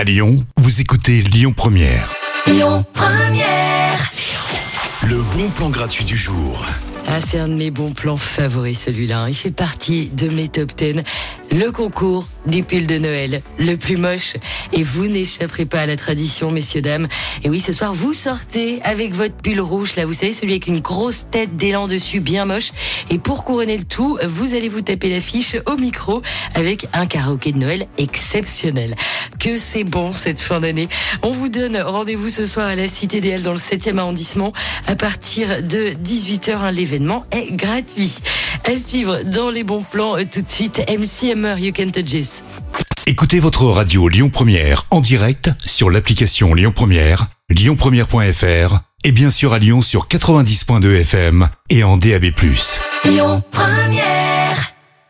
À Lyon, vous écoutez Lyon Première. Lyon Première. Le bon plan gratuit du jour. Ah, c'est un de mes bons plans favoris, celui-là. Il fait partie de mes top 10. Le concours du pull de Noël, le plus moche. Et vous n'échapperez pas à la tradition, messieurs, dames. Et oui, ce soir, vous sortez avec votre pull rouge, là, vous savez, celui avec une grosse tête d'élan dessus, bien moche. Et pour couronner le tout, vous allez vous taper l'affiche au micro avec un karaoké de Noël exceptionnel. Que c'est bon cette fin d'année. On vous donne rendez-vous ce soir à la Cité des Halles dans le 7e arrondissement à partir de 18h. L'événement est gratuit. À suivre dans les bons plans euh, tout de suite. MC Hammer, You Can Touch This. Écoutez votre radio Lyon Première en direct sur l'application Lyon Première, lyonpremière.fr et bien sûr à Lyon sur 90.2 FM et en DAB+. Lyon.